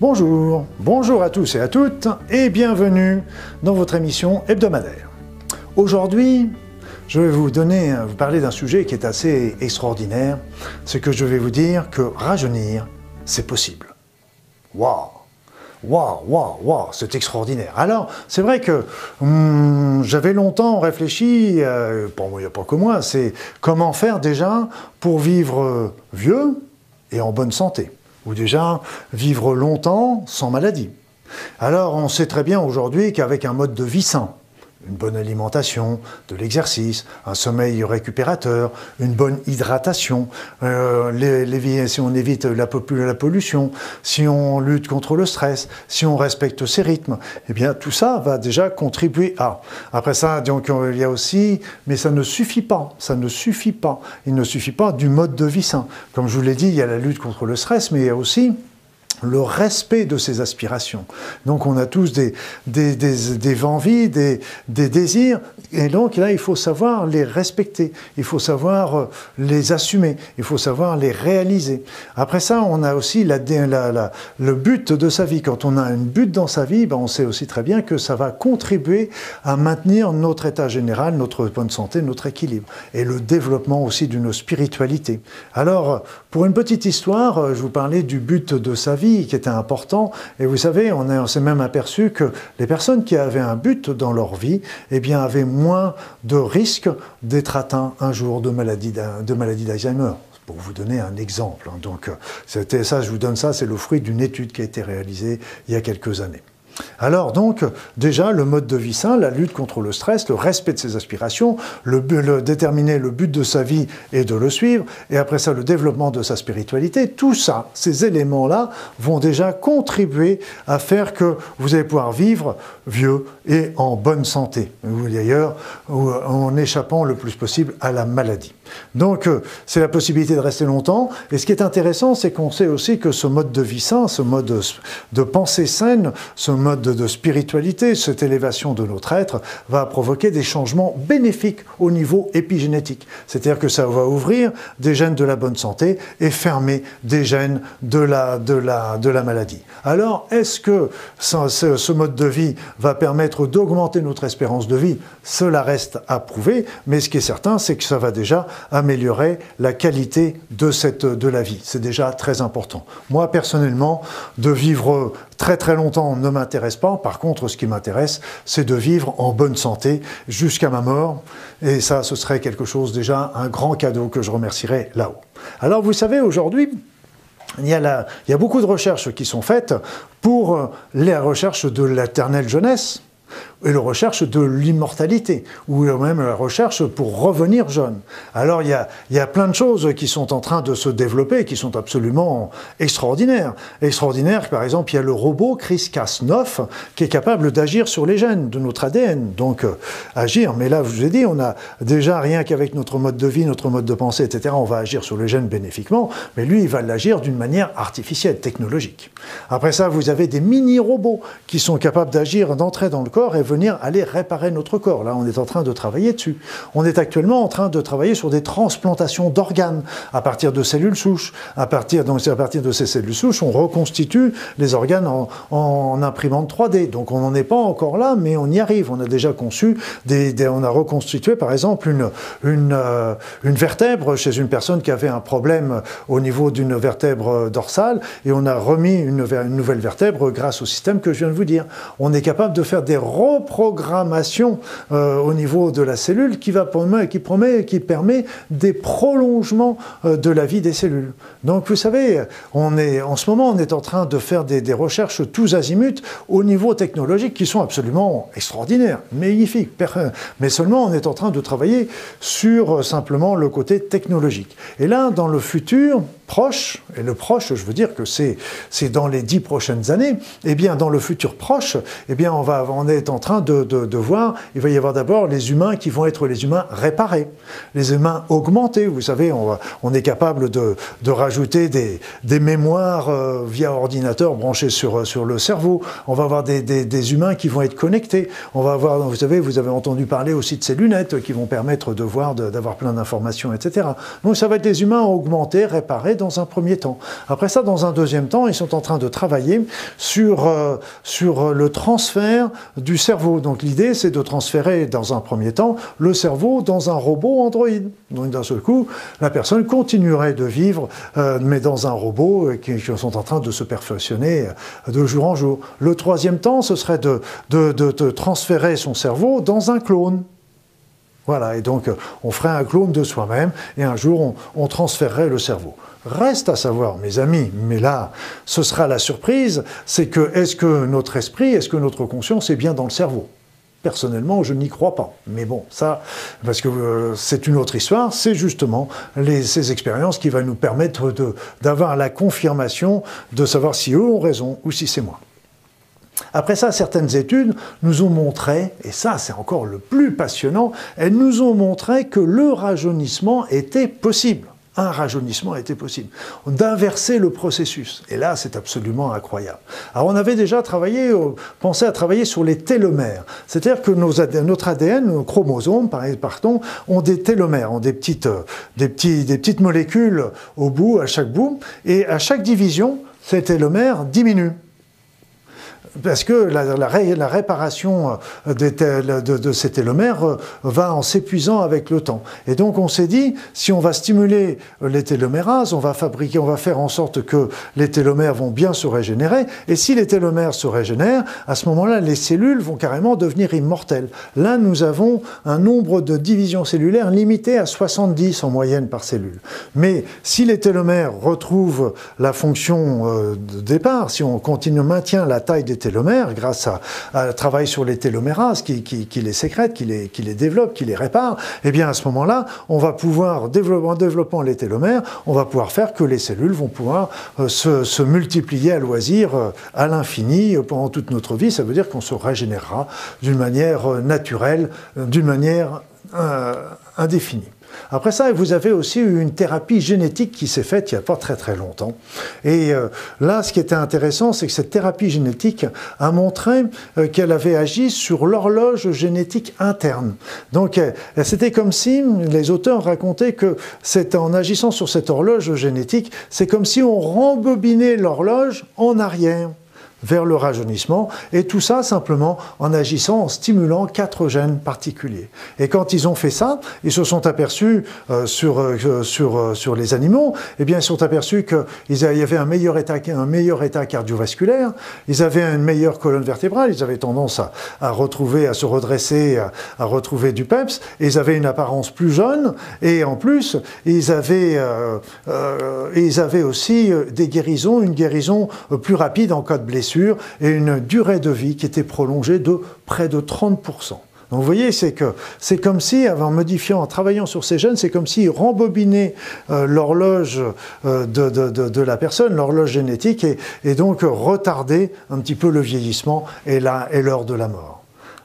Bonjour, bonjour à tous et à toutes et bienvenue dans votre émission hebdomadaire. Aujourd'hui, je vais vous donner, vous parler d'un sujet qui est assez extraordinaire. C'est que je vais vous dire que rajeunir, c'est possible. Waouh Waouh, waouh, waouh, c'est extraordinaire. Alors, c'est vrai que hum, j'avais longtemps réfléchi, euh, bon, il n'y a pas que moi, c'est comment faire déjà pour vivre vieux et en bonne santé, ou déjà vivre longtemps sans maladie. Alors, on sait très bien aujourd'hui qu'avec un mode de vie sain, une bonne alimentation, de l'exercice, un sommeil récupérateur, une bonne hydratation, euh, si on évite la, pollution, si on lutte contre le stress, si on respecte ses rythmes, eh bien tout ça va déjà contribuer à. Après ça, donc il y a aussi, mais ça ne suffit pas, ça ne suffit pas. Il ne suffit pas du mode de vie sain. Comme je vous l'ai dit, il y a la lutte contre le stress, mais il y a aussi le respect de ses aspirations. Donc on a tous des, des, des, des envies, des, des, désirs, et donc là il faut savoir les respecter, il faut savoir euh, les assumer, il faut savoir les réaliser. Après ça, on a aussi la, le but de sa vie. Quand on a un but dans sa vie, ben on sait aussi très bien que ça va contribuer à maintenir notre état général, notre bonne santé, notre équilibre, et le développement aussi d'une spiritualité. Alors, pour une petite histoire, euh, je vous parlais du but de sa vie qui était important. Et vous savez, on, s'est même aperçu que les personnes qui avaient un but dans leur vie, eh avaient moins de risques d'être atteints un jour de maladie, d'Alzheimer pour vous donner un exemple. Hein. Donc, c'était ça, je vous donne ça, c'est le fruit d'une étude qui a été réalisée il y a quelques années. Alors donc, déjà, le mode de vie sain, la lutte contre le stress, le respect de ses aspirations, le, déterminer le but de sa vie et de le suivre, et après ça, le développement de sa spiritualité, tout ça, ces éléments-là vont déjà contribuer à faire que vous allez pouvoir vivre vieux et en bonne santé, ou d'ailleurs en échappant le plus possible à la maladie. Donc, euh, c'est la possibilité de rester longtemps. Et ce qui est intéressant, c'est qu'on sait aussi que ce mode de vie sain, ce mode de, pensée saine, ce mode de, spiritualité, cette élévation de notre être, va provoquer des changements bénéfiques au niveau épigénétique. C'est-à-dire que ça va ouvrir des gènes de la bonne santé et fermer des gènes de la, de la, de la maladie. Alors, est-ce que ce mode de vie va permettre d'augmenter notre espérance de vie? Cela reste à prouver, mais ce qui est certain, c'est que ça va déjà améliorer la qualité de, cette, de la vie. C'est déjà très important. Moi, personnellement, de vivre très très longtemps ne m'intéresse pas. Par contre, ce qui m'intéresse, c'est de vivre en bonne santé jusqu'à ma mort. Et ça, ce serait quelque chose déjà, un grand cadeau que je remercierai là-haut. Alors, vous savez, aujourd'hui, il y, a il y a beaucoup de recherches qui sont faites pour les recherches de l'éternelle jeunesse et la recherche de l'immortalité, ou même la recherche pour revenir jeune. Alors il y, a, il y a plein de choses qui sont en train de se développer, qui sont absolument extraordinaires. Extraordinaires, par exemple, il y a le robot CRISPR-Cas9 qui est capable d'agir sur les gènes de notre ADN, donc euh, agir. Mais là, je vous ai dit, on a déjà rien qu'avec notre mode de vie, notre mode de pensée, etc., on va agir sur les gènes bénéfiquement, mais lui, il va l'agir d'une manière artificielle, technologique. Après ça, vous avez des mini-robots qui sont capables d'agir, d'entrer dans le corps et venir aller réparer notre corps. Là, on est en train de travailler dessus. On est actuellement en train de travailler sur des transplantations d'organes à partir de cellules souches. À partir, donc, à partir de ces cellules souches, on reconstitue les organes en, imprimante 3D. Donc, on n'en est pas encore là, mais on y arrive. On a déjà conçu, des, on a reconstitué, par exemple, une, une, euh, une vertèbre chez une personne qui avait un problème au niveau d'une vertèbre dorsale, et on a remis une, nouvelle vertèbre grâce au système que je viens de vous dire. On est capable de faire des reprogrammation euh, au niveau de la cellule qui, va qui, promet, qui permet des prolongements euh, de la vie des cellules. Donc vous savez, on est, en ce moment, on est en train de faire des, des recherches tous azimuts au niveau technologique qui sont absolument extraordinaires, magnifiques. Mais seulement, on est en train de travailler sur euh, simplement le côté technologique. Et là, dans le futur, proche, et le proche, je veux dire que c'est, dans les dix prochaines années, et eh bien dans le futur proche, eh bien on, va, on est en train de, voir, il va y avoir d'abord les humains qui vont être les humains réparés, les humains augmentés. Vous savez, on, est capable de, rajouter des, mémoires euh, via ordinateur branchés sur, sur le cerveau. On va avoir des, humains qui vont être connectés. On va avoir, vous savez, vous avez entendu parler aussi de ces lunettes qui vont permettre de voir, d'avoir plein d'informations, etc. Donc ça va être des humains augmentés, réparés dans un premier temps. Après ça, dans un deuxième temps, ils sont en train de travailler sur, euh, sur le transfert du cerveau. Donc l'idée, c'est de transférer dans un premier temps le cerveau dans un robot Android. Donc d'un seul coup, la personne continuerait de vivre, euh, mais dans un robot euh, qui, sont en train de se perfectionner de jour en jour. Le troisième temps, ce serait de transférer son cerveau dans un clone. Voilà, et donc on ferait un clone de soi-même et un jour on, on transférerait le cerveau. Reste à savoir, mes amis, mais là, ce sera la surprise, c'est que est-ce que notre esprit, est-ce que notre conscience est bien dans le cerveau? Personnellement, je n'y crois pas. Mais bon, ça, parce que euh, c'est une autre histoire, c'est justement ces expériences qui vont nous permettre d'avoir la confirmation de savoir si eux ont raison ou si c'est moi. Après ça, certaines études nous ont montré, et ça c'est encore le plus passionnant, elles nous ont montré que le rajeunissement était possible un rajeunissement était possible, d'inverser le processus. Et là, c'est absolument incroyable. Alors, on avait déjà travaillé, euh, pensé à travailler sur les télomères. C'est-à-dire que nos, notre ADN, nos chromosomes, pardon, ont des télomères, ont petites, euh, des petites molécules au bout, à chaque bout, et à chaque division, ces télomères diminuent parce que la, réparation euh, de, ces télomères euh, va en s'épuisant avec le temps. Et donc on s'est dit, si on va stimuler euh, les télomérases, on va fabriquer, on va faire en sorte que les télomères vont bien se régénérer. Et si les télomères se régénèrent, à ce moment-là, les cellules vont carrément devenir immortelles. Là, nous avons un nombre de divisions cellulaires limité à 70 en moyenne par cellule. Mais si les télomères retrouvent la fonction de départ, si on continue, maintient la taille des télomères grâce à, un travail sur les télomérases qui, les sécrètent, qui les, qui les développe, qui les répare, eh bien à ce moment-là, on va pouvoir, en développant les télomères, on va pouvoir faire que les cellules vont pouvoir euh, se, multiplier à loisir euh, à l'infini euh, pendant toute notre vie. Ça veut dire qu'on se régénérera d'une manière naturelle, d'une manière indéfinie. Après ça, vous avez aussi eu une thérapie génétique qui s'est faite il n'y a pas très très longtemps. Et euh, là, ce qui était intéressant, c'est que cette thérapie génétique a montré euh, qu'elle avait agi sur l'horloge génétique interne. Donc, c'était comme si les auteurs racontaient que c'est en agissant sur cette horloge génétique, c'est comme si on rembobinait l'horloge en arrière vers le rajeunissement, et tout ça simplement en agissant, en stimulant quatre gènes particuliers. Et quand ils ont fait ça, ils se sont aperçus euh, sur, euh, sur, euh, sur les animaux, eh bien ils se sont aperçus qu'il y avait un meilleur, état, un meilleur état cardiovasculaire, ils avaient une meilleure colonne vertébrale, ils avaient tendance à, à retrouver, à se redresser, à, retrouver du peps, et ils avaient une apparence plus jeune, et en plus, ils avaient, ils avaient aussi des guérisons, une guérison plus rapide en cas de blessure et une durée de vie qui était prolongée de près de 30%. Donc vous voyez, c'est que c'est comme si, en modifiant, en travaillant sur ces gènes, c'est comme s'ils rembobinaient euh, l'horloge euh, de, la personne, l'horloge génétique, et, et donc retarder un petit peu le vieillissement et l'heure de la mort.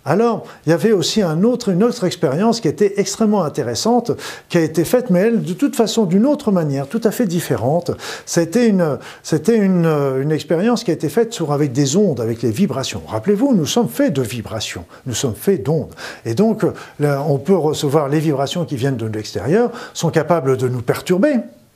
Alors, il y avait aussi une autre expérience qui était extrêmement intéressante, qui a été faite, mais elle, de toute façon, d'une autre manière, tout à fait différente. C'était une, une, expérience qui a été faite sur, avec des ondes, avec les vibrations. Rappelez-vous, nous sommes faits de vibrations, nous sommes faits d'ondes. Et donc, on peut recevoir les vibrations qui viennent de l'extérieur, sont capables de nous perturber,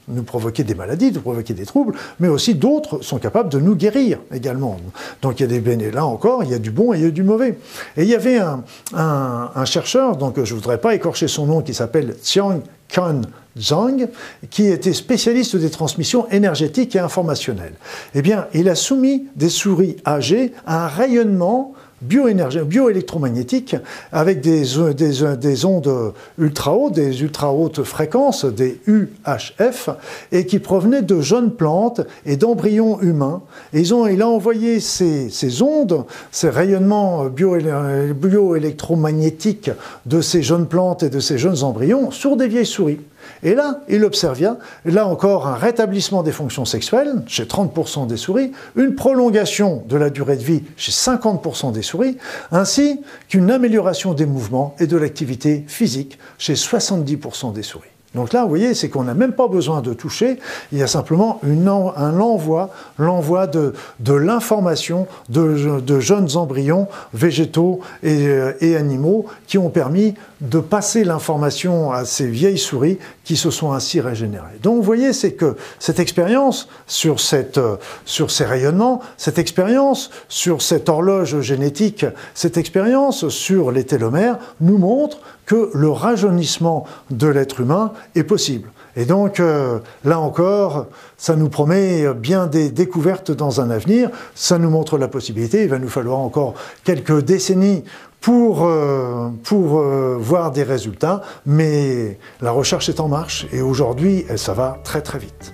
nous provoquer des maladies, de provoquer des troubles, mais aussi d'autres sont capables de nous guérir également. Donc il y a des bénéfices, là encore, il y a du bon et il y a du mauvais. Et il y avait un, un, chercheur, donc je ne voudrais pas écorcher son nom, qui s'appelle Xiang Kan Zhang, qui était spécialiste des transmissions énergétiques et informationnelles. Eh bien, il a soumis des souris âgées à un rayonnement bioélectromagnétique avec des, des, ondes ultra hautes, des ultra hautes fréquences, des UHF, et qui provenaient de jeunes plantes et d'embryons humains. Et ils ont, il a envoyé ces ondes, ces rayonnements bioélectromagnétiques de ces jeunes plantes et de ces jeunes embryons sur des vieilles souris. Et là, il observait, là encore, un rétablissement des fonctions sexuelles chez 30% des souris, une prolongation de la durée de vie chez 50% des souris, ainsi qu'une amélioration des mouvements et de l'activité physique chez 70% des souris. Donc là, vous voyez, c'est qu'on n'a même pas besoin de toucher, il y a simplement un envoi, l'envoi de, l'information de, jeunes embryons végétaux euh, et, animaux qui ont permis de passer l'information à ces vieilles souris qui se sont ainsi régénérées. Donc vous voyez, c'est que cette expérience sur, euh, sur ces rayonnements, cette expérience sur cette horloge génétique, cette expérience sur les télomères nous montre que le rajeunissement de l'être humain est possible. Et donc, euh, là encore, ça nous promet bien des découvertes dans un avenir, ça nous montre la possibilité, il va nous falloir encore quelques décennies pour, euh, euh, voir des résultats, mais la recherche est en marche et aujourd'hui, ça va très très vite.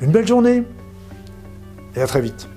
Une belle journée et à très vite.